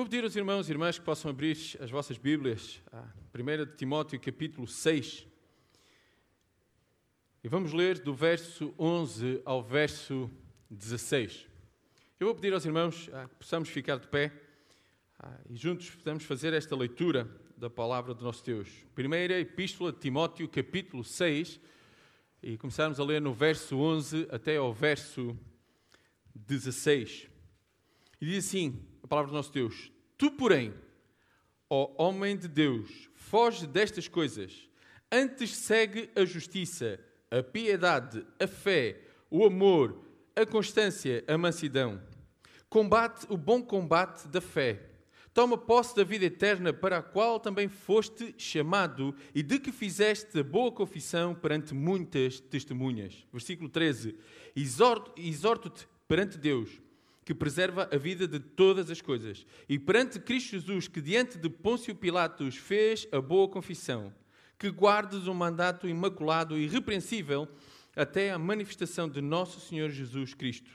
vou pedir aos irmãos e irmãs que possam abrir as vossas Bíblias a 1 de Timóteo, capítulo 6. E vamos ler do verso 11 ao verso 16. Eu vou pedir aos irmãos ah, que possamos ficar de pé ah, e juntos podemos fazer esta leitura da palavra do nosso Deus. Primeira Epístola de Timóteo, capítulo 6, e começarmos a ler no verso 11 até ao verso 16. E diz assim palavra do nosso Deus: Tu, porém, ó homem de Deus, foge destas coisas, antes segue a justiça, a piedade, a fé, o amor, a constância, a mansidão. Combate o bom combate da fé. Toma posse da vida eterna para a qual também foste chamado e de que fizeste boa confissão perante muitas testemunhas. Versículo 13. Exorto-te perante Deus que preserva a vida de todas as coisas, e perante Cristo Jesus, que diante de Pôncio Pilatos fez a boa confissão, que guardes o um mandato imaculado e irrepreensível até a manifestação de nosso Senhor Jesus Cristo,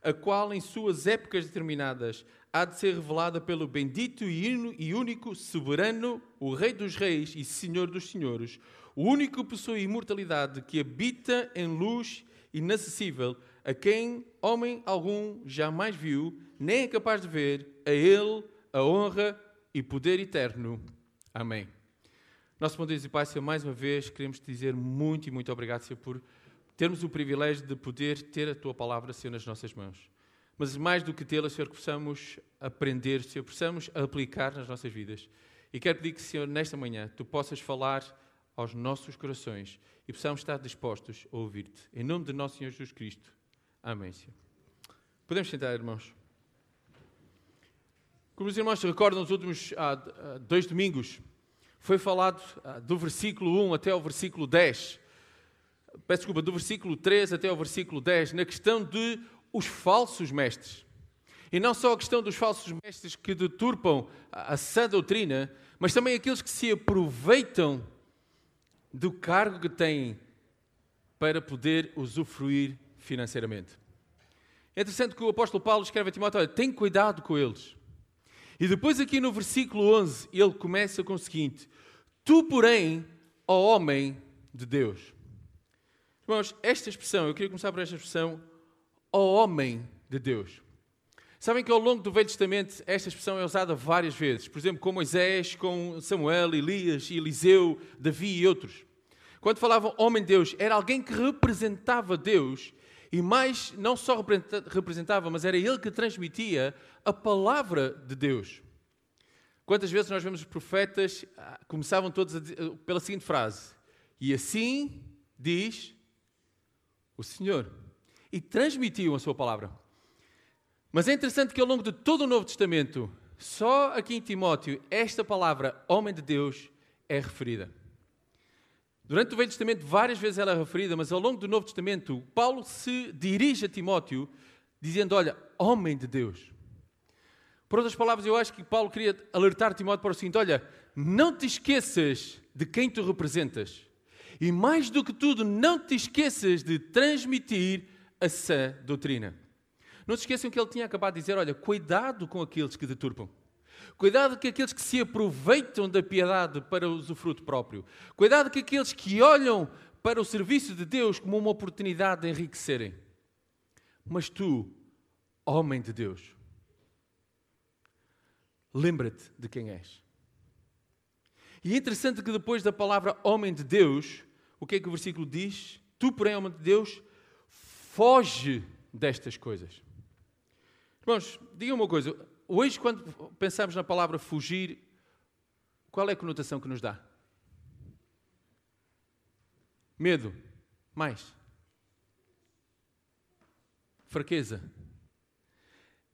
a qual em suas épocas determinadas há de ser revelada pelo bendito e único soberano, o Rei dos Reis e Senhor dos Senhores, o único que possui imortalidade, que habita em luz inacessível, a quem homem algum jamais viu, nem é capaz de ver, a Ele a honra e poder eterno. Amém. Nosso bom Deus e Pai, Senhor, mais uma vez queremos te dizer muito e muito obrigado, Senhor, por termos o privilégio de poder ter a Tua palavra, Senhor, nas nossas mãos. Mas mais do que tê-la, Senhor, que possamos aprender, Senhor, possamos aplicar nas nossas vidas. E quero pedir que, Senhor, nesta manhã, Tu possas falar aos nossos corações e possamos estar dispostos a ouvir-te. Em nome de nosso Senhor Jesus Cristo. Amém. Podemos sentar, irmãos. Como os irmãos se recordam, nos últimos ah, ah dois domingos foi falado ah, do versículo 1 até o versículo 10. Peço desculpa, do versículo 3 até o versículo 10, na questão de os falsos mestres. E não só a questão dos falsos mestres que deturpam a sã doutrina, mas também aqueles que se aproveitam do cargo que têm para poder usufruir financeiramente. É interessante que o apóstolo Paulo escreve a Timóteo: olha, tem cuidado com eles. E depois, aqui no versículo 11, ele começa com o seguinte: Tu, porém, ó homem de Deus. Irmãos, esta expressão, eu queria começar por esta expressão, ó homem de Deus. Sabem que ao longo do Velho Testamento esta expressão é usada várias vezes, por exemplo, com Moisés, com Samuel, Elias, Eliseu, Davi e outros. Quando falavam homem de Deus, era alguém que representava Deus e mais, não só representava, mas era ele que transmitia a palavra de Deus. Quantas vezes nós vemos os profetas ah, começavam todos ah, pela seguinte frase: E assim diz o Senhor. E transmitiam a sua palavra. Mas é interessante que ao longo de todo o Novo Testamento, só aqui em Timóteo, esta palavra, homem de Deus, é referida. Durante o Velho Testamento, várias vezes ela é referida, mas ao longo do Novo Testamento, Paulo se dirige a Timóteo dizendo: Olha, homem de Deus. Por outras palavras, eu acho que Paulo queria alertar Timóteo para o seguinte: Olha, não te esqueças de quem tu representas. E mais do que tudo, não te esqueças de transmitir a sã doutrina. Não se esqueçam que ele tinha acabado de dizer: Olha, cuidado com aqueles que deturpam. Cuidado com aqueles que se aproveitam da piedade para o fruto próprio. Cuidado com aqueles que olham para o serviço de Deus como uma oportunidade de enriquecerem. Mas tu, homem de Deus, lembra-te de quem és. E é interessante que depois da palavra homem de Deus, o que é que o versículo diz? Tu, porém, homem de Deus, foge destas coisas. Irmãos, diga uma coisa: hoje, quando pensamos na palavra fugir, qual é a conotação que nos dá? Medo. Mais. Fraqueza.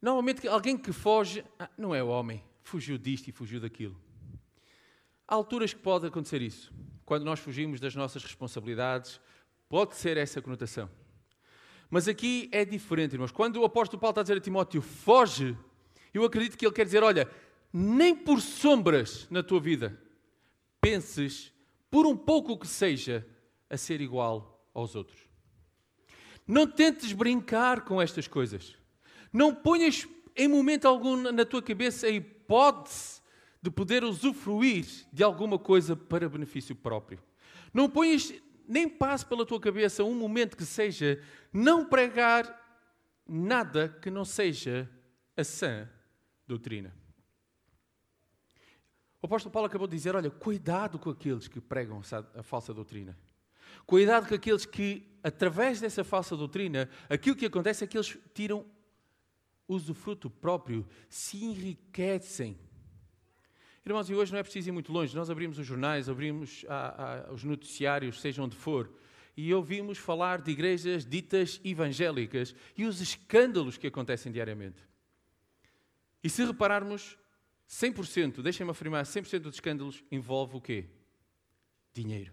Normalmente, alguém que foge, ah, não é o homem, fugiu disto e fugiu daquilo. Há alturas que pode acontecer isso. Quando nós fugimos das nossas responsabilidades, pode ser essa conotação. Mas aqui é diferente, irmãos. Quando o apóstolo Paulo está a dizer a Timóteo, foge eu acredito que ele quer dizer: olha, nem por sombras na tua vida penses, por um pouco que seja, a ser igual aos outros. Não tentes brincar com estas coisas. Não ponhas em momento algum na tua cabeça a hipótese de poder usufruir de alguma coisa para benefício próprio. Não ponhas, nem passe pela tua cabeça um momento que seja não pregar nada que não seja a sã doutrina. O apóstolo Paulo acabou de dizer: olha, cuidado com aqueles que pregam a falsa doutrina. Cuidado com aqueles que, através dessa falsa doutrina, aquilo que acontece é que eles tiram usufruto próprio, se enriquecem. Irmãos, e hoje não é preciso ir muito longe. Nós abrimos os jornais, abrimos a, a, os noticiários, seja onde for, e ouvimos falar de igrejas ditas evangélicas e os escândalos que acontecem diariamente. E se repararmos, 100%, deixem-me afirmar, 100% dos escândalos envolve o quê? Dinheiro.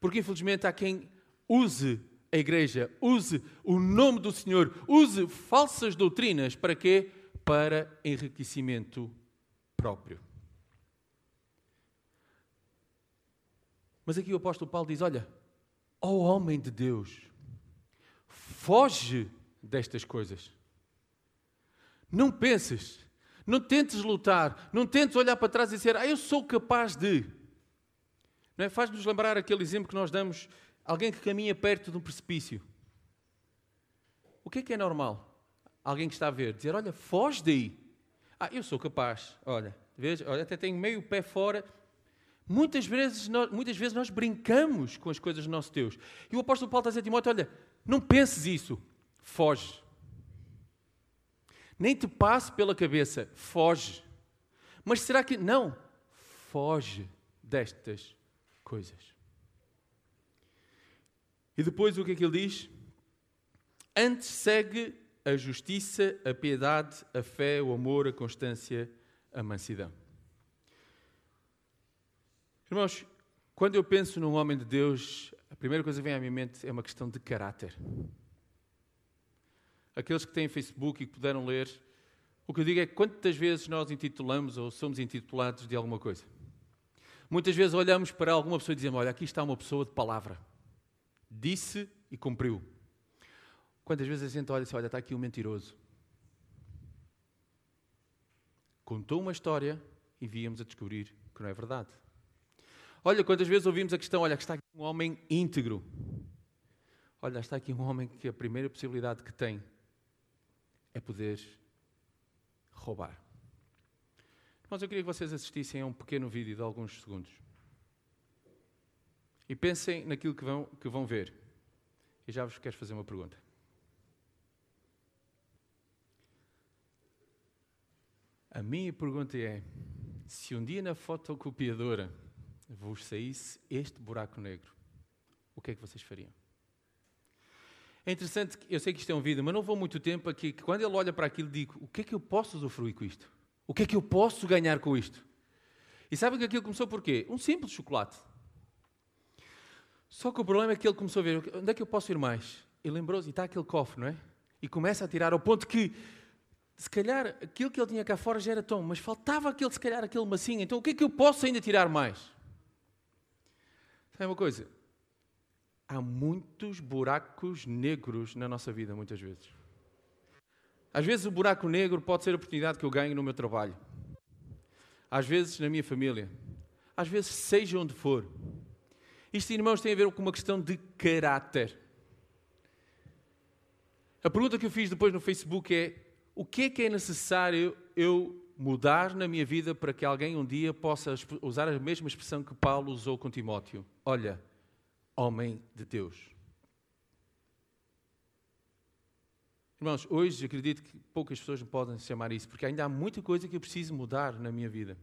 Porque infelizmente há quem use a igreja, use o nome do Senhor, use falsas doutrinas para quê? Para enriquecimento próprio. Mas aqui o apóstolo Paulo diz: Olha, ó homem de Deus, foge destas coisas. Não penses, não tentes lutar, não tentes olhar para trás e dizer, ah, eu sou capaz de. É? Faz-nos lembrar aquele exemplo que nós damos, alguém que caminha perto de um precipício. O que é que é normal? Alguém que está a ver, dizer, olha, foge daí. Ah, eu sou capaz. Olha, veja, olha, até tenho meio pé fora. Muitas vezes, nós, muitas vezes nós brincamos com as coisas do nosso Deus. E o apóstolo Paulo está a dizer a Timóteo, olha, não penses isso. Foge. Nem te passe pela cabeça, foge. Mas será que. Não, foge destas coisas. E depois o que é que ele diz? Antes segue a justiça, a piedade, a fé, o amor, a constância, a mansidão. Irmãos, quando eu penso num homem de Deus, a primeira coisa que vem à minha mente é uma questão de caráter. Aqueles que têm Facebook e que puderam ler, o que eu digo é quantas vezes nós intitulamos ou somos intitulados de alguma coisa. Muitas vezes olhamos para alguma pessoa e dizemos: Olha, aqui está uma pessoa de palavra. Disse e cumpriu. Quantas vezes a gente olha e diz: Olha, está aqui um mentiroso. Contou uma história e víamos a descobrir que não é verdade. Olha, quantas vezes ouvimos a questão: Olha, está aqui um homem íntegro. Olha, está aqui um homem que a primeira possibilidade que tem é poder roubar. Mas eu queria que vocês assistissem a um pequeno vídeo de alguns segundos. E pensem naquilo que vão, que vão ver. E já vos quero fazer uma pergunta. A minha pergunta é: se um dia na fotocopiadora vos saísse este buraco negro, o que é que vocês fariam? É interessante, eu sei que isto é um vídeo, mas não vou muito tempo aqui, que quando ele olha para aquilo, digo: o que é que eu posso usufruir com isto? O que é que eu posso ganhar com isto? E sabem que aquilo começou por quê? Um simples chocolate. Só que o problema é que ele começou a ver: onde é que eu posso ir mais? E lembrou-se, e está aquele cofre, não é? E começa a tirar ao ponto que, se calhar, aquilo que ele tinha cá fora já era tom, mas faltava aquele, se calhar, aquele massinho. Então o que é que eu posso ainda tirar mais? Sabe uma coisa? Há muitos buracos negros na nossa vida, muitas vezes. Às vezes o buraco negro pode ser a oportunidade que eu ganho no meu trabalho. Às vezes na minha família. Às vezes seja onde for. Isto, irmãos, tem a ver com uma questão de caráter. A pergunta que eu fiz depois no Facebook é: o que é que é necessário eu mudar na minha vida para que alguém um dia possa usar a mesma expressão que Paulo usou com Timóteo? Olha, homem de Deus. Irmãos, hoje acredito que poucas pessoas me podem chamar isso, porque ainda há muita coisa que eu preciso mudar na minha vida.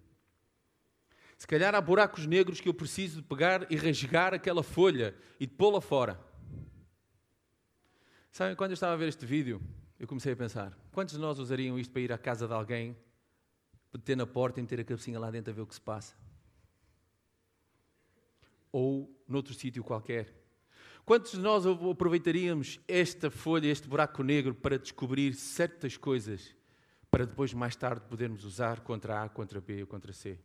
Se calhar há buracos negros que eu preciso de pegar e rasgar aquela folha e de pô-la fora. Sabem, quando eu estava a ver este vídeo, eu comecei a pensar: quantos de nós usariam isto para ir à casa de alguém, bater na porta e meter a cabecinha lá dentro a ver o que se passa? Ou noutro sítio qualquer. Quantos de nós aproveitaríamos esta folha, este buraco negro, para descobrir certas coisas, para depois, mais tarde, podermos usar contra A, contra B ou contra C?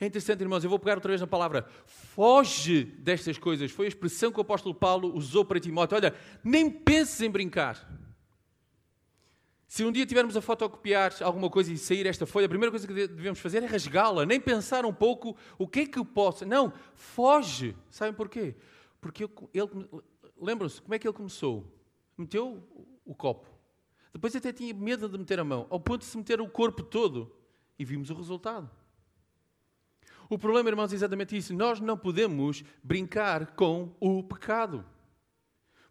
É interessante, irmãos, eu vou pegar outra vez na palavra foge destas coisas. Foi a expressão que o apóstolo Paulo usou para Timóteo. Olha, nem penses em brincar. Se um dia tivermos a fotocopiar alguma coisa e sair esta folha, a primeira coisa que devemos fazer é rasgá-la, nem pensar um pouco o que é que eu posso. Não, foge. Sabem porquê? Porque ele, lembram-se como é que ele começou? Meteu o copo. Depois até tinha medo de meter a mão, ao ponto de se meter o corpo todo. E vimos o resultado. O problema, irmãos, é exatamente isso. Nós não podemos brincar com o pecado.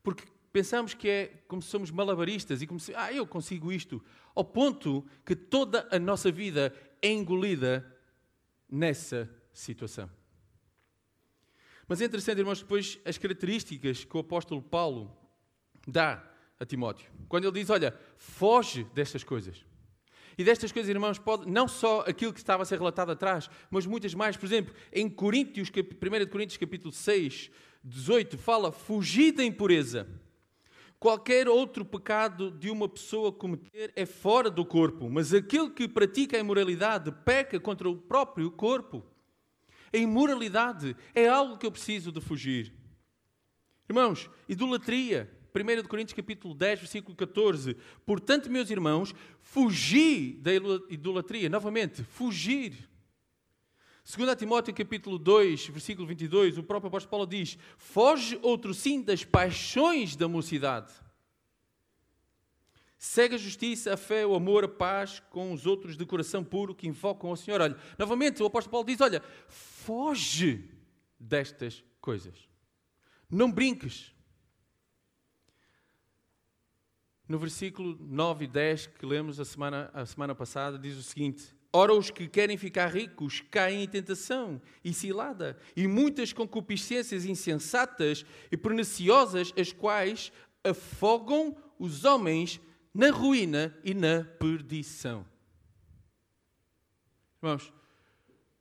Porque pensamos que é como se somos malabaristas e como se, ah, eu consigo isto. Ao ponto que toda a nossa vida é engolida nessa situação. Mas é interessante, irmãos, depois as características que o apóstolo Paulo dá a Timóteo. Quando ele diz, olha, foge destas coisas. E destas coisas, irmãos, pode, não só aquilo que estava a ser relatado atrás, mas muitas mais. Por exemplo, em Coríntios, 1 Coríntios capítulo 6, 18, fala, fugir da impureza. Qualquer outro pecado de uma pessoa cometer é fora do corpo, mas aquele que pratica a imoralidade peca contra o próprio corpo. A imoralidade é algo que eu preciso de fugir. Irmãos, idolatria. 1 Coríntios capítulo 10, versículo 14. Portanto, meus irmãos, fugi da idolatria. Novamente, fugir. 2 Timóteo capítulo 2, versículo 22, o próprio apóstolo Paulo diz: Foge outro sim das paixões da mocidade. Segue a justiça, a fé, o amor, a paz com os outros de coração puro que invocam ao Senhor. Olha, novamente o apóstolo Paulo diz: Olha, foge destas coisas. Não brinques. No versículo 9 e 10 que lemos a semana, a semana passada, diz o seguinte: Ora, os que querem ficar ricos caem em tentação e cilada, e muitas concupiscências insensatas e perniciosas, as quais afogam os homens na ruína e na perdição. Irmãos,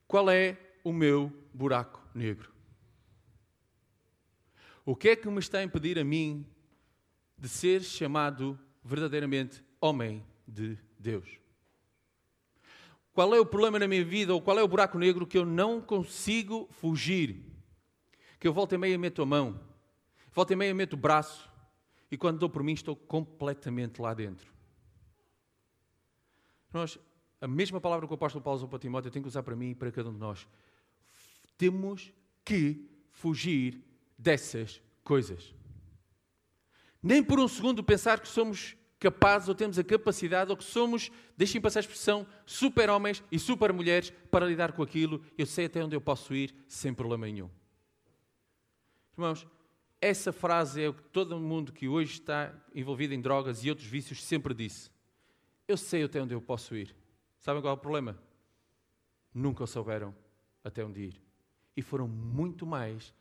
qual é o meu buraco negro? O que é que me está a impedir a mim de ser chamado verdadeiramente homem de Deus? Qual é o problema na minha vida ou qual é o buraco negro que eu não consigo fugir? Que eu volto e meia meto a mão, volto e meia meto o braço e quando dou por mim estou completamente lá dentro. Nós, a mesma palavra que o apóstolo Paulo usou para Timóteo, eu tenho que usar para mim e para cada um de nós. Temos que fugir dessas coisas. Nem por um segundo pensar que somos capazes ou temos a capacidade ou que somos, deixem passar a expressão, super-homens e super-mulheres para lidar com aquilo. Eu sei até onde eu posso ir sem problema nenhum. Irmãos, essa frase é o que todo mundo que hoje está envolvido em drogas e outros vícios sempre disse. Eu sei até onde eu posso ir. Sabem qual é o problema? Nunca souberam até onde ir. E foram muito mais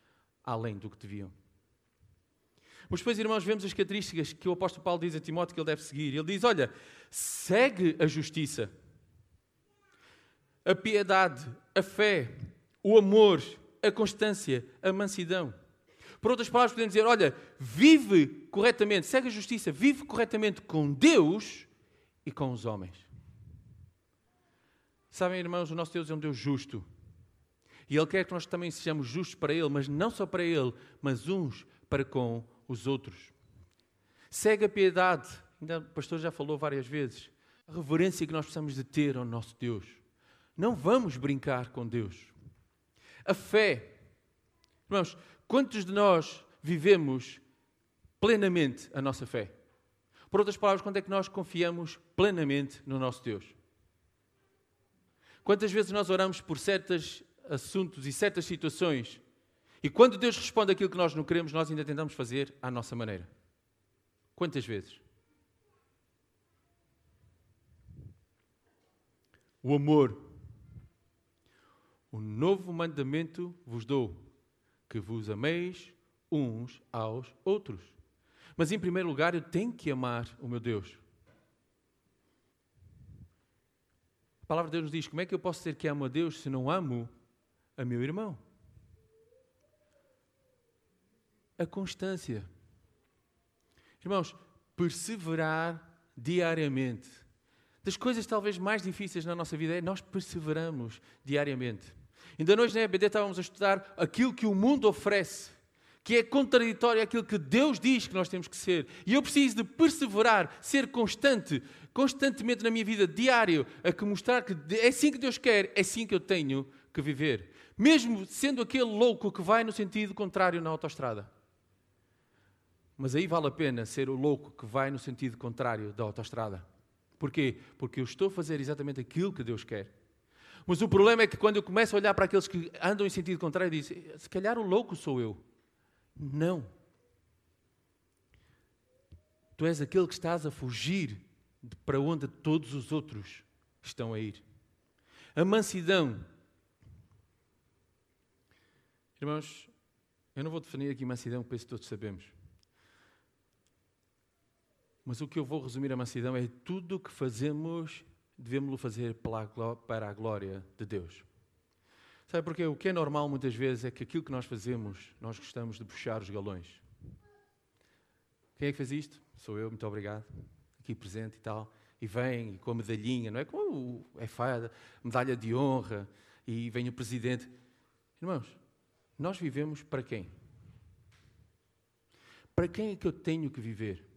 além do que deviam. Mas depois, irmãos, vemos as características que o apóstolo Paulo diz a Timóteo que ele deve seguir. Ele diz: Olha, segue a justiça, a piedade, a fé, o amor, a constância, a mansidão. Por outras palavras, podemos dizer: Olha, vive corretamente, segue a justiça, vive corretamente com Deus e com os homens. Sabem, irmãos, o nosso Deus é um Deus justo. E Ele quer que nós também sejamos justos para Ele, mas não só para Ele, mas uns para com os outros. Segue a piedade, ainda o pastor já falou várias vezes, a reverência que nós precisamos de ter ao nosso Deus. Não vamos brincar com Deus. A fé. Irmãos, quantos de nós vivemos plenamente a nossa fé? Por outras palavras, quando é que nós confiamos plenamente no nosso Deus? Quantas vezes nós oramos por certos assuntos e certas situações e quando Deus responde aquilo que nós não queremos, nós ainda tentamos fazer à nossa maneira. Quantas vezes? O amor. O novo mandamento vos dou, que vos ameis uns aos outros. Mas em primeiro lugar, eu tenho que amar o meu Deus. A palavra de Deus nos diz: como é que eu posso dizer que amo a Deus se não amo a meu irmão? A constância. Irmãos, perseverar diariamente. Das coisas talvez mais difíceis na nossa vida é nós perseveramos diariamente. Ainda hoje na EBD estávamos a estudar aquilo que o mundo oferece, que é contraditório àquilo que Deus diz que nós temos que ser. E eu preciso de perseverar, ser constante, constantemente na minha vida, diário, a que mostrar que é assim que Deus quer, é assim que eu tenho que viver. Mesmo sendo aquele louco que vai no sentido contrário na autoestrada. Mas aí vale a pena ser o louco que vai no sentido contrário da autoestrada. Porquê? Porque eu estou a fazer exatamente aquilo que Deus quer. Mas o problema é que quando eu começo a olhar para aqueles que andam em sentido contrário, diz: se calhar o louco sou eu. Não. Tu és aquele que estás a fugir para onde todos os outros estão a ir. A mansidão. Irmãos, eu não vou definir aqui mansidão, penso que todos sabemos. Mas o que eu vou resumir a mansidão é tudo o que fazemos, devemos-lo fazer para a glória de Deus. Sabe porquê? O que é normal muitas vezes é que aquilo que nós fazemos, nós gostamos de puxar os galões. Quem é que fez isto? Sou eu, muito obrigado. Aqui presente e tal. E vem com a medalhinha, não é? Como é fada, medalha de honra, e vem o presidente. Irmãos, nós vivemos para quem? Para quem é que eu tenho que viver?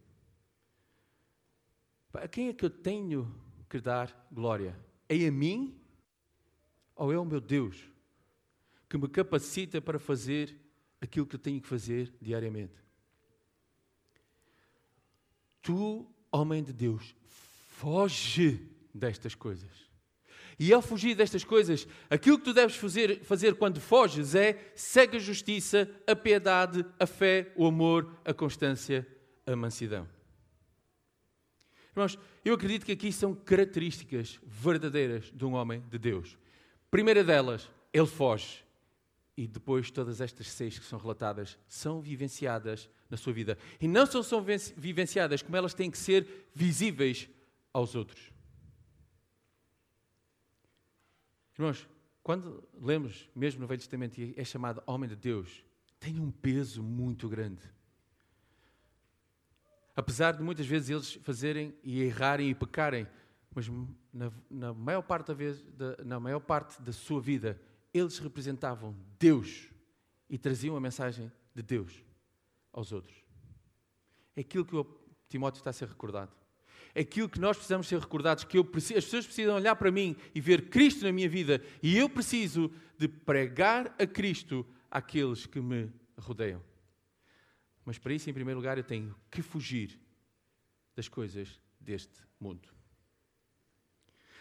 A quem é que eu tenho que dar glória? É a mim ou é o meu Deus que me capacita para fazer aquilo que eu tenho que fazer diariamente? Tu, homem de Deus, foge destas coisas. E ao fugir destas coisas, aquilo que tu deves fazer, fazer quando foges é segue a justiça, a piedade, a fé, o amor, a constância, a mansidão. Irmãos, eu acredito que aqui são características verdadeiras de um homem de Deus. Primeira delas, ele foge. E depois todas estas seis que são relatadas são vivenciadas na sua vida. E não só são vivenciadas, como elas têm que ser visíveis aos outros. Irmãos, quando lemos, mesmo no Velho Testamento, é chamado homem de Deus, tem um peso muito grande. Apesar de muitas vezes eles fazerem e errarem e pecarem, mas na, na, maior parte da vez, da, na maior parte da sua vida, eles representavam Deus e traziam a mensagem de Deus aos outros. É aquilo que o Timóteo está a ser recordado. É aquilo que nós precisamos ser recordados, que eu preciso, as pessoas precisam olhar para mim e ver Cristo na minha vida e eu preciso de pregar a Cristo àqueles que me rodeiam. Mas para isso, em primeiro lugar, eu tenho que fugir das coisas deste mundo.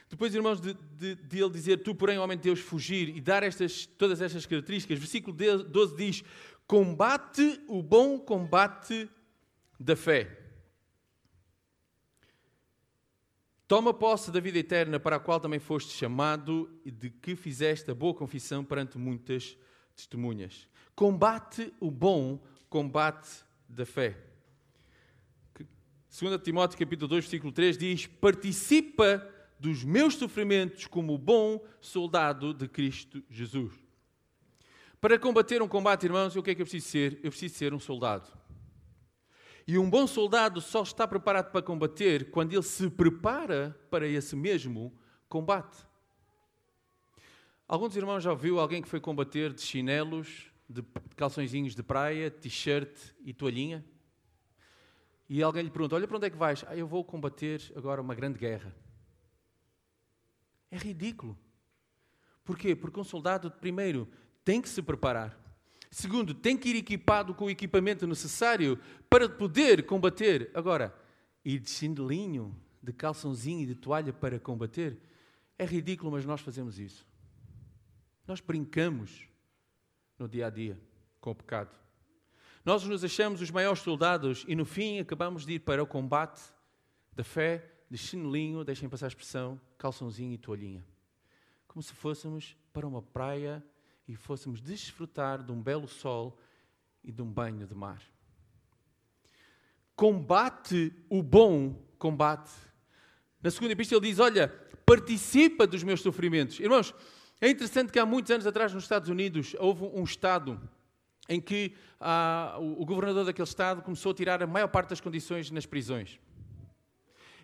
Depois, irmãos, de, de, de, ele dizer, tu, porém, homem de Deus, fugir e dar estas, todas estas características, versículo 12 diz: combate o bom combate da fé. Toma posse da vida eterna para a qual também foste chamado e de que fizeste a boa confissão perante muitas testemunhas. Combate o bom combate da fé. 2 Timóteo capítulo 2, versículo 3 diz: Participa dos meus sofrimentos como bom soldado de Cristo Jesus. Para combater um combate, irmãos, o que é que eu preciso ser? Eu preciso ser um soldado. E um bom soldado só está preparado para combater quando ele se prepara para esse mesmo combate. Alguns irmãos já ouviu alguém que foi combater de chinelos, de calçõezinhos de praia, t-shirt e toalhinha. E alguém lhe pergunta: Olha, para onde é que vais? Ah, eu vou combater agora uma grande guerra. É ridículo. Porquê? Porque um soldado, primeiro, tem que se preparar. Segundo, tem que ir equipado com o equipamento necessário para poder combater. Agora, ir de chinelinho, de calçãozinho e de toalha para combater, é ridículo, mas nós fazemos isso. Nós brincamos no dia a dia com o pecado. Nós nos achamos os maiores soldados e no fim acabamos de ir para o combate da fé de chinelinho, deixem passar a expressão, calçãozinho e toalhinha. Como se fôssemos para uma praia e fôssemos desfrutar de um belo sol e de um banho de mar. Combate o bom combate. Na segunda epístola ele diz: Olha, participa dos meus sofrimentos. Irmãos, é interessante que há muitos anos atrás, nos Estados Unidos, houve um Estado em que ah, o governador daquele Estado começou a tirar a maior parte das condições nas prisões.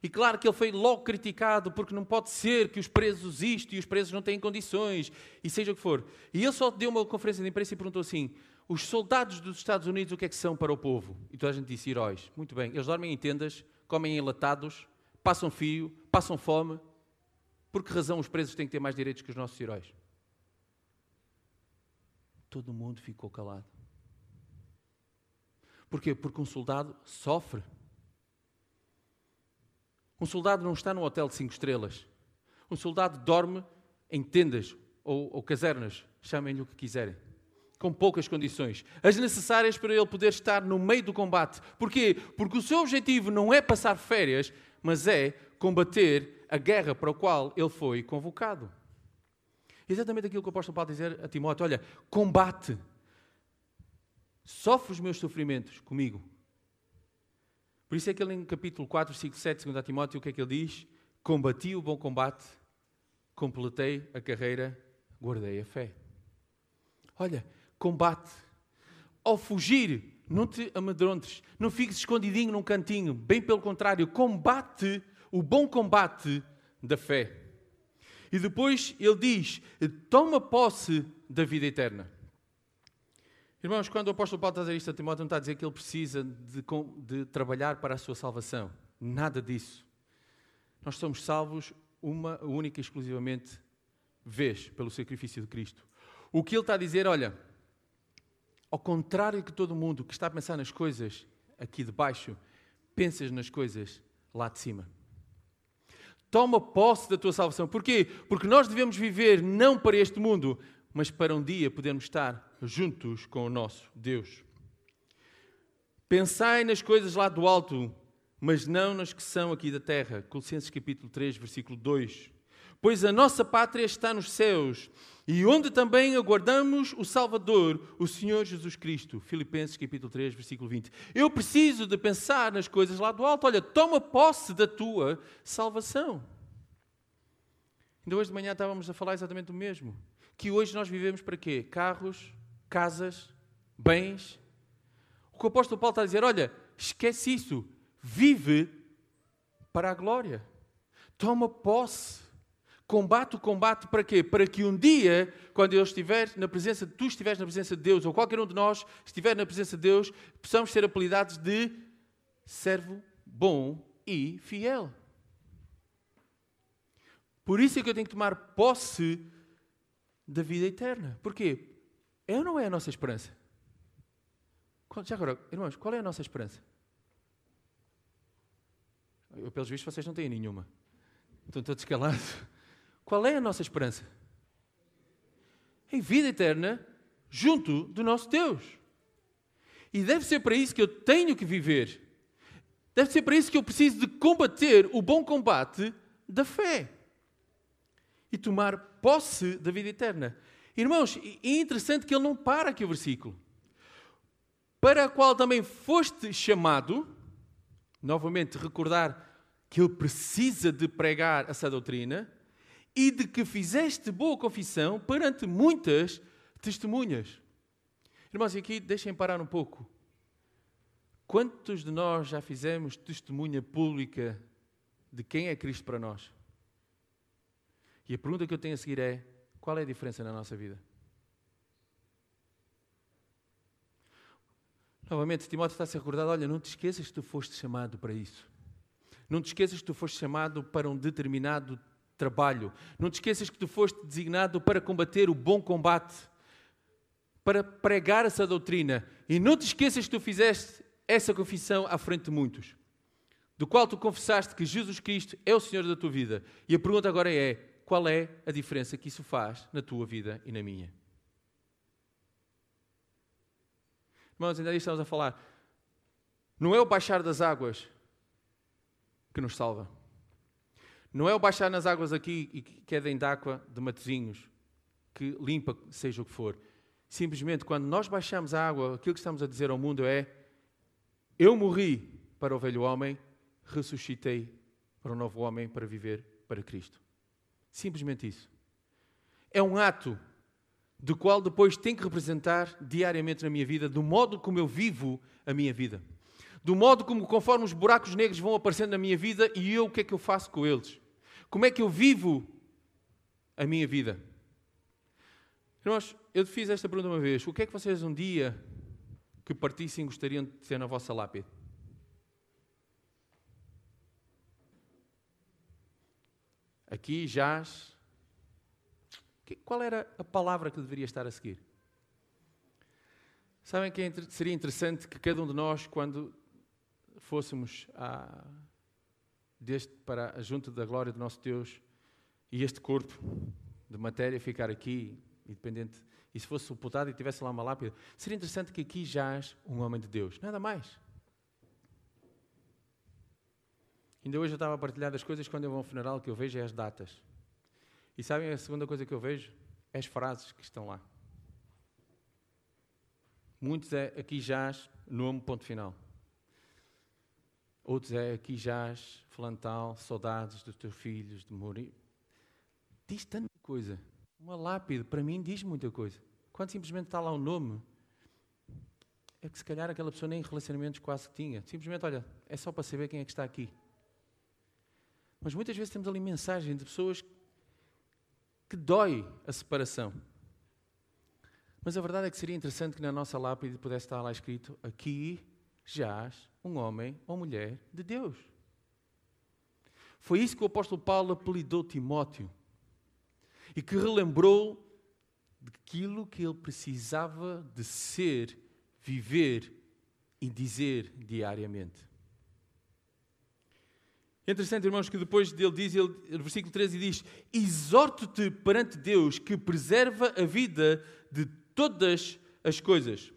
E claro que ele foi logo criticado porque não pode ser que os presos isto e os presos não têm condições, e seja o que for. E ele só deu uma conferência de imprensa e perguntou assim: os soldados dos Estados Unidos, o que é que são para o povo? E toda a gente disse heróis. Muito bem, eles dormem em tendas, comem enlatados, passam fio, passam fome. Por que razão os presos têm que ter mais direitos que os nossos heróis? Todo mundo ficou calado. Porquê? Porque um soldado sofre. Um soldado não está num hotel de cinco estrelas. Um soldado dorme em tendas ou, ou casernas, chamem-lhe o que quiserem com poucas condições, as necessárias para ele poder estar no meio do combate. Porquê? Porque o seu objetivo não é passar férias, mas é combater a guerra para a qual ele foi convocado. Exatamente aquilo que o apóstolo Paulo dizer a Timóteo: olha, combate, sofre os meus sofrimentos comigo. Por isso é que ele, em capítulo 4, versículo 7, segundo a Timóteo, o que é que ele diz? Combati o bom combate, completei a carreira, guardei a fé. Olha, combate. Ao fugir, não te amedrontes, não fiques escondidinho num cantinho, bem pelo contrário, combate o bom combate da fé. E depois ele diz: toma posse da vida eterna. Irmãos, quando o apóstolo Paulo está a dizer isto a Timóteo, não está a dizer que ele precisa de, de trabalhar para a sua salvação. Nada disso. Nós somos salvos uma única e exclusivamente vez pelo sacrifício de Cristo. O que ele está a dizer, olha, ao contrário que todo mundo que está a pensar nas coisas aqui de baixo, pensas nas coisas lá de cima. Toma posse da tua salvação. Porquê? Porque nós devemos viver não para este mundo, mas para um dia podermos estar juntos com o nosso Deus. Pensai nas coisas lá do alto, mas não nas que são aqui da terra. Colossenses capítulo 3, versículo 2. Pois a nossa pátria está nos céus, e onde também aguardamos o Salvador, o Senhor Jesus Cristo. Filipenses capítulo 3, versículo 20. Eu preciso de pensar nas coisas lá do alto. Olha, toma posse da tua salvação. Ainda hoje de manhã estávamos a falar exatamente o mesmo. Que hoje nós vivemos para quê? Carros, casas, bens. O que o apóstolo Paulo está a dizer, olha, esquece isso. Vive para a glória. Toma posse Combate o combate para quê? Para que um dia, quando eu estiver na presença, tu estiveres na presença de Deus, ou qualquer um de nós estiver na presença de Deus, possamos ser apelidados de servo bom e fiel. Por isso é que eu tenho que tomar posse da vida eterna. Porquê? É ou não é a nossa esperança? Já agora, irmãos, qual é a nossa esperança? Eu, pelos vistos, vocês não têm nenhuma. Estão todos calados. Qual é a nossa esperança? Em vida eterna, junto do nosso Deus. E deve ser para isso que eu tenho que viver. Deve ser para isso que eu preciso de combater o bom combate da fé. E tomar posse da vida eterna. Irmãos, é interessante que ele não para aqui o versículo. Para a qual também foste chamado, novamente recordar que ele precisa de pregar essa doutrina, e de que fizeste boa confissão perante muitas testemunhas. Irmãos, e aqui deixem parar um pouco. Quantos de nós já fizemos testemunha pública de quem é Cristo para nós? E a pergunta que eu tenho a seguir é: qual é a diferença na nossa vida? Novamente, Timóteo está a ser recordado: olha, não te esqueças que tu foste chamado para isso. Não te esqueças que tu foste chamado para um determinado trabalho. Não te esqueças que tu foste designado para combater o bom combate, para pregar essa doutrina. E não te esqueças que tu fizeste essa confissão à frente de muitos, do qual tu confessaste que Jesus Cristo é o Senhor da tua vida. E a pergunta agora é: qual é a diferença que isso faz na tua vida e na minha? Irmãos, ainda estamos a falar. Não é o baixar das águas que nos salva. Não é o baixar nas águas aqui e que é de água de Matozinhos, que limpa seja o que for. Simplesmente, quando nós baixamos a água, aquilo que estamos a dizer ao mundo é: Eu morri para o velho homem, ressuscitei para o novo homem para viver para Cristo. Simplesmente isso. É um ato do qual depois tem que representar diariamente na minha vida, do modo como eu vivo a minha vida. Do modo como, conforme os buracos negros vão aparecendo na minha vida, e eu o que é que eu faço com eles? Como é que eu vivo a minha vida? Irmãos, eu fiz esta pergunta uma vez. O que é que vocês um dia que partissem gostariam de ter na vossa lápide? Aqui jaz. Qual era a palavra que deveria estar a seguir? Sabem que seria interessante que cada um de nós, quando fôssemos a, deste para a junta da glória do nosso Deus e este corpo de matéria ficar aqui, independente, e se fosse sepultado e tivesse lá uma lápide, seria interessante que aqui jaz um homem de Deus, nada mais. Ainda hoje eu estava a partilhar das coisas quando eu vou a um funeral que eu vejo é as datas. E sabem a segunda coisa que eu vejo? É as frases que estão lá. Muitos é aqui jaz, nome, ponto final. Outros é aqui jaz, fulano tal, saudades dos teus filhos, de morir. Diz tanta coisa. Uma lápide, para mim, diz muita coisa. Quando simplesmente está lá o nome, é que se calhar aquela pessoa nem relacionamentos quase que tinha. Simplesmente, olha, é só para saber quem é que está aqui. Mas muitas vezes temos ali mensagem de pessoas que dói a separação. Mas a verdade é que seria interessante que na nossa lápide pudesse estar lá escrito: aqui jaz um homem ou mulher de Deus. Foi isso que o apóstolo Paulo apelidou Timóteo e que relembrou daquilo que ele precisava de ser, viver e dizer diariamente. É interessante, irmãos, que depois dele diz, ele, no versículo 13 diz: Exorto-te perante Deus que preserva a vida de todas as coisas.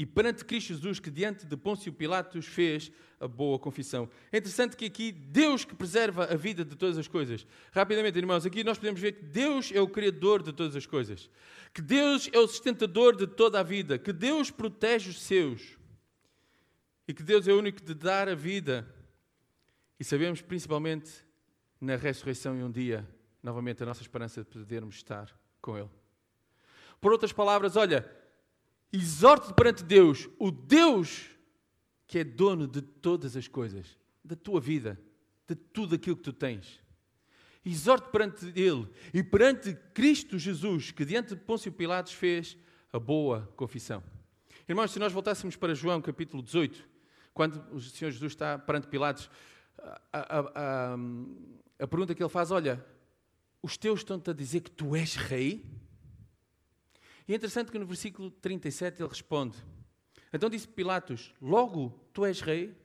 E perante Cristo Jesus, que diante de Pôncio Pilatos fez a boa confissão. É interessante que aqui Deus que preserva a vida de todas as coisas. Rapidamente, irmãos, aqui nós podemos ver que Deus é o Criador de todas as coisas. Que Deus é o sustentador de toda a vida. Que Deus protege os seus. E que Deus é o único de dar a vida. E sabemos principalmente na ressurreição e um dia, novamente, a nossa esperança de podermos estar com Ele. Por outras palavras, olha, exorte perante Deus, o Deus que é dono de todas as coisas, da tua vida, de tudo aquilo que tu tens. Exorte perante Ele e perante Cristo Jesus, que diante de Pôncio Pilatos fez a boa confissão. Irmãos, se nós voltássemos para João capítulo 18, quando o Senhor Jesus está perante Pilatos, a, a, a, a pergunta que ele faz: Olha, os teus estão-te a dizer que tu és rei? E é interessante que no versículo 37 ele responde: Então disse Pilatos: Logo tu és rei?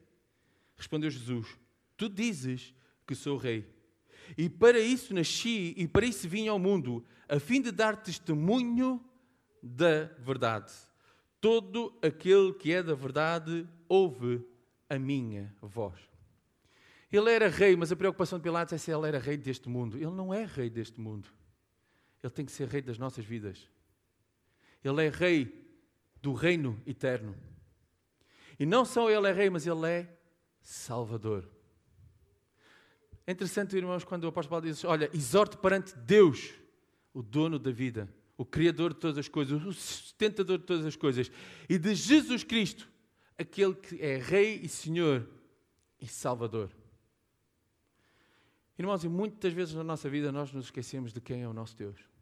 Respondeu Jesus: Tu dizes que sou rei. E para isso nasci e para isso vim ao mundo, a fim de dar testemunho da verdade. Todo aquele que é da verdade ouve a minha voz. Ele era rei, mas a preocupação de Pilatos é se ele era rei deste mundo. Ele não é rei deste mundo. Ele tem que ser rei das nossas vidas. Ele é rei do reino eterno. E não só ele é rei, mas ele é salvador. É interessante, irmãos, quando o apóstolo Paulo diz: Olha, exorte perante Deus, o dono da vida, o Criador de todas as coisas, o sustentador de todas as coisas, e de Jesus Cristo, aquele que é Rei e Senhor e Salvador. Irmãos, e muitas vezes na nossa vida nós nos esquecemos de quem é o nosso Deus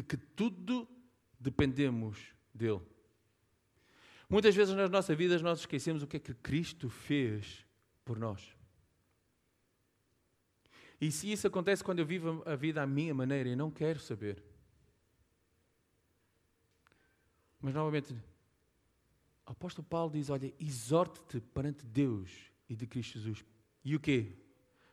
de que tudo dependemos dele. Muitas vezes nas nossas vidas nós esquecemos o que é que Cristo fez por nós. E se isso acontece quando eu vivo a vida à minha maneira e não quero saber. Mas novamente, o apóstolo Paulo diz: Olha, exorte-te perante Deus e de Cristo Jesus. E o quê?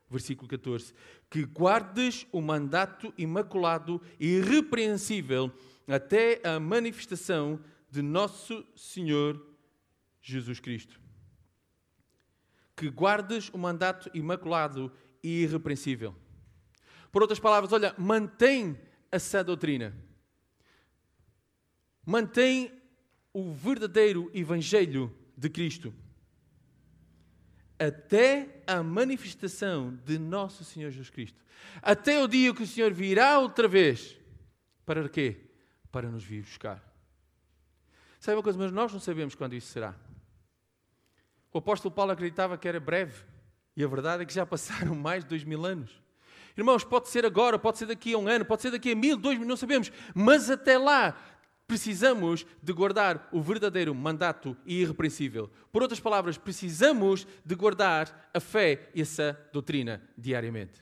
Versículo 14, que guardes o mandato imaculado e irrepreensível até a manifestação de nosso Senhor Jesus Cristo. Que guardes o mandato imaculado e irrepreensível. Por outras palavras, olha, mantém a sã doutrina. Mantém o verdadeiro evangelho de Cristo até a manifestação de nosso Senhor Jesus Cristo. Até o dia que o Senhor virá outra vez. Para quê? Para nos vir buscar. Sabe uma coisa, mas nós não sabemos quando isso será. O apóstolo Paulo acreditava que era breve. E a verdade é que já passaram mais de dois mil anos. Irmãos, pode ser agora, pode ser daqui a um ano, pode ser daqui a mil, dois mil, não sabemos. Mas até lá, precisamos de guardar o verdadeiro mandato irrepreensível. Por outras palavras, precisamos de guardar a fé e essa doutrina diariamente.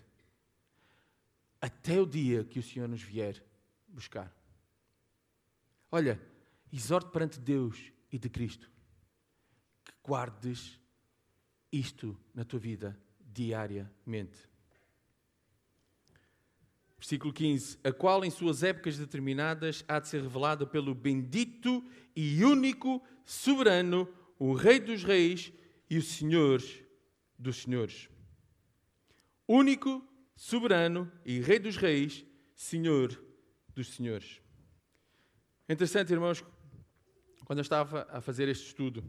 Até o dia que o Senhor nos vier buscar. Olha, exorto perante Deus e de Cristo que guardes isto na tua vida diariamente. Versículo 15: A qual em suas épocas determinadas há de ser revelada pelo bendito e único soberano, o Rei dos Reis e o Senhor dos Senhores. Único, soberano e Rei dos Reis, Senhor dos Senhores. É interessante, irmãos, quando eu estava a fazer este estudo,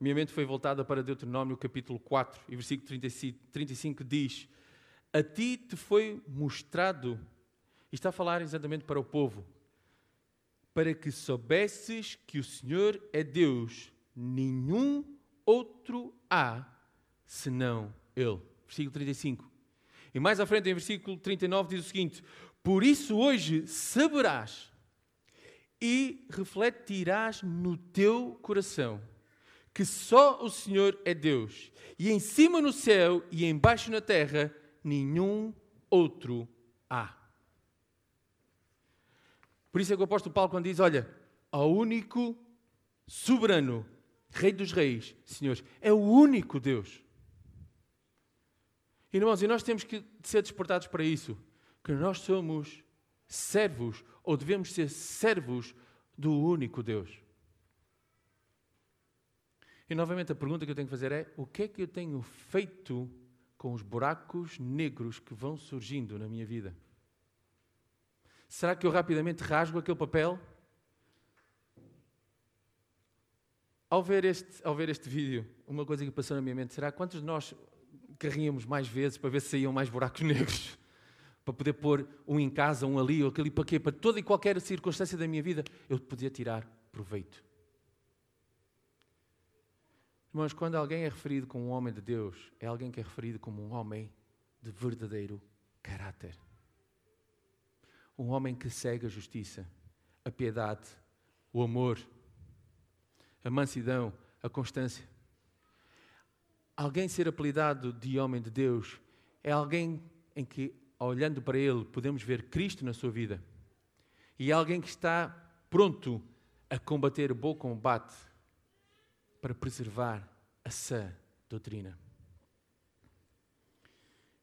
minha mente foi voltada para Deuteronômio capítulo 4 e versículo 35, 35 diz: A ti te foi mostrado, e está a falar exatamente para o povo, para que soubesses que o Senhor é Deus, nenhum outro há senão Ele. Versículo 35. E mais à frente, em versículo 39, diz o seguinte: Por isso hoje saberás e refletirás no teu coração que só o Senhor é Deus, e em cima no céu e embaixo na terra nenhum outro há. Por isso é que o apóstolo Paulo, quando diz: Olha, ao único soberano, Rei dos Reis, senhores, é o único Deus. Irmãos, e nós temos que ser despertados para isso, que nós somos servos, ou devemos ser servos do único Deus. E novamente a pergunta que eu tenho que fazer é: o que é que eu tenho feito com os buracos negros que vão surgindo na minha vida? Será que eu rapidamente rasgo aquele papel? Ao ver este, ao ver este vídeo, uma coisa que passou na minha mente: será quantos de nós carríamos mais vezes para ver se saíam mais buracos negros? Para poder pôr um em casa, um ali, ou aquele para quê? Para toda e qualquer circunstância da minha vida, eu podia tirar proveito. Irmãos, quando alguém é referido como um homem de Deus, é alguém que é referido como um homem de verdadeiro caráter. Um homem que segue a justiça, a piedade, o amor, a mansidão, a constância. Alguém ser apelidado de homem de Deus é alguém em que, olhando para ele, podemos ver Cristo na sua vida. E é alguém que está pronto a combater o bom combate para preservar a sã doutrina.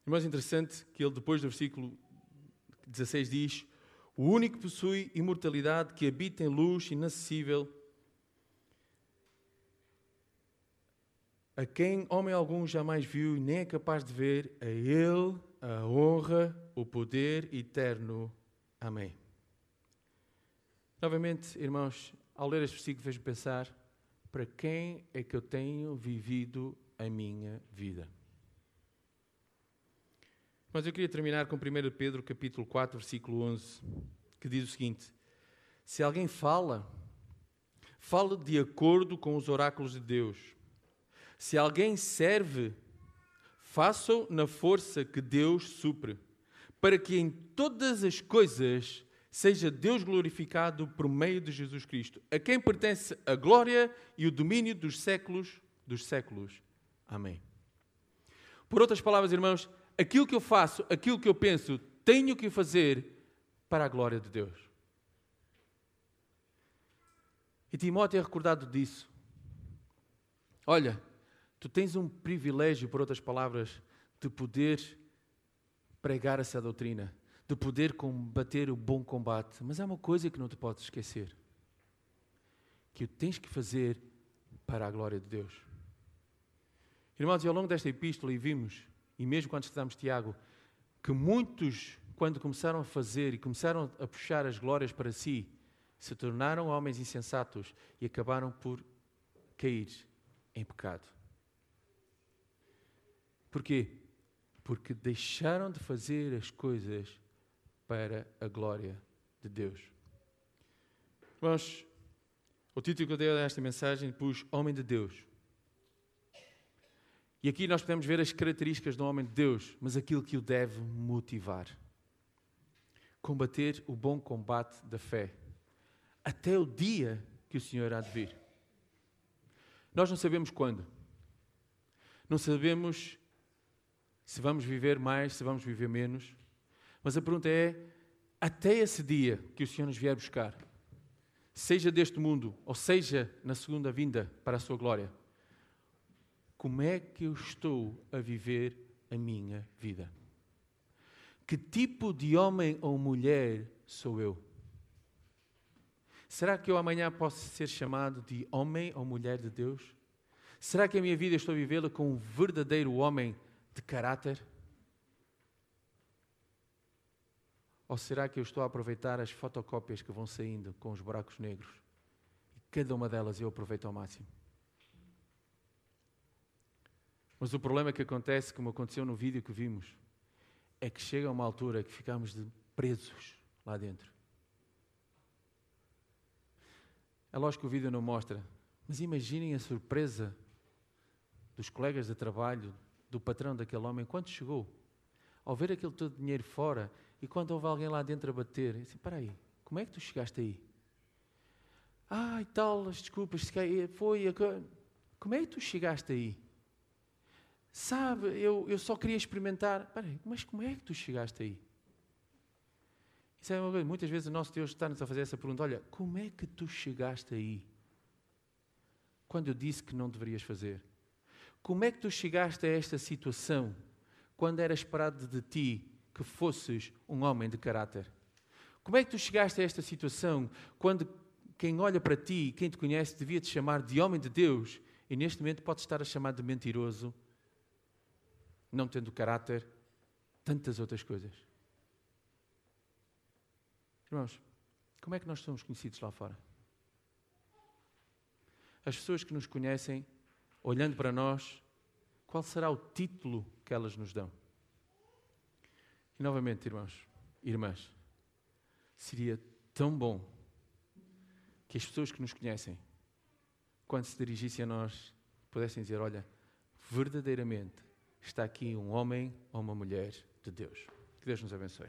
É mais interessante que ele, depois do versículo 16, diz: O único que possui imortalidade, que habita em luz inacessível, a quem homem algum jamais viu nem é capaz de ver, a ele a honra, o poder eterno. Amém. Novamente, irmãos, ao ler este versículo, fez-me pensar para quem é que eu tenho vivido a minha vida. Mas eu queria terminar com 1 Pedro capítulo 4, versículo 11, que diz o seguinte: Se alguém fala, fala de acordo com os oráculos de Deus. Se alguém serve, faça-o na força que Deus supre, para que em todas as coisas seja Deus glorificado por meio de Jesus Cristo, a quem pertence a glória e o domínio dos séculos dos séculos. Amém. Por outras palavras, irmãos, aquilo que eu faço, aquilo que eu penso, tenho que fazer para a glória de Deus. E Timóteo é recordado disso. Olha, tu tens um privilégio, por outras palavras, de poder pregar essa doutrina de poder combater o bom combate. Mas há uma coisa que não te podes esquecer: que o tens que fazer para a glória de Deus. Irmãos, e ao longo desta epístola, e vimos, e mesmo quando estudamos Tiago, que muitos, quando começaram a fazer e começaram a puxar as glórias para si, se tornaram homens insensatos e acabaram por cair em pecado. Porquê? Porque deixaram de fazer as coisas para a glória de Deus. Irmãos, o título que eu dei a esta mensagem pus Homem de Deus. E aqui nós podemos ver as características do homem de Deus, mas aquilo que o deve motivar. Combater o bom combate da fé, até o dia que o Senhor há de vir. Nós não sabemos quando. Não sabemos se vamos viver mais, se vamos viver menos. Mas a pergunta é: até esse dia que o Senhor nos vier buscar, seja deste mundo ou seja na segunda vinda para a sua glória, como é que eu estou a viver a minha vida? Que tipo de homem ou mulher sou eu? Será que eu amanhã posso ser chamado de homem ou mulher de Deus? Será que a minha vida estou a vivê-la com um verdadeiro homem de caráter? Ou será que eu estou a aproveitar as fotocópias que vão saindo com os buracos negros? E cada uma delas eu aproveito ao máximo. Mas o problema que acontece, como aconteceu no vídeo que vimos, é que chega uma altura que ficamos presos lá dentro. É lógico que o vídeo não mostra, mas imaginem a surpresa dos colegas de trabalho, do patrão daquele homem, quando chegou, ao ver aquele todo dinheiro fora e quando houve alguém lá dentro a bater, disse: Espera aí, como é que tu chegaste aí? Ah, e tal, as desculpas, foi. Como é que tu chegaste aí? Sabe, eu, eu só queria experimentar. Espera aí, mas como é que tu chegaste aí? Isso é uma coisa, muitas vezes o nosso Deus está-nos a fazer essa pergunta: olha, como é que tu chegaste aí? Quando eu disse que não deverias fazer. Como é que tu chegaste a esta situação quando era esperado de ti que fosses um homem de caráter? Como é que tu chegaste a esta situação quando quem olha para ti, quem te conhece, devia te chamar de homem de Deus e neste momento pode estar a chamar de mentiroso, não tendo caráter, tantas outras coisas? Irmãos, como é que nós somos conhecidos lá fora? As pessoas que nos conhecem, olhando para nós, qual será o título que elas nos dão? E novamente, irmãos, irmãs, seria tão bom que as pessoas que nos conhecem, quando se dirigissem a nós, pudessem dizer: Olha, verdadeiramente está aqui um homem ou uma mulher de Deus. Que Deus nos abençoe.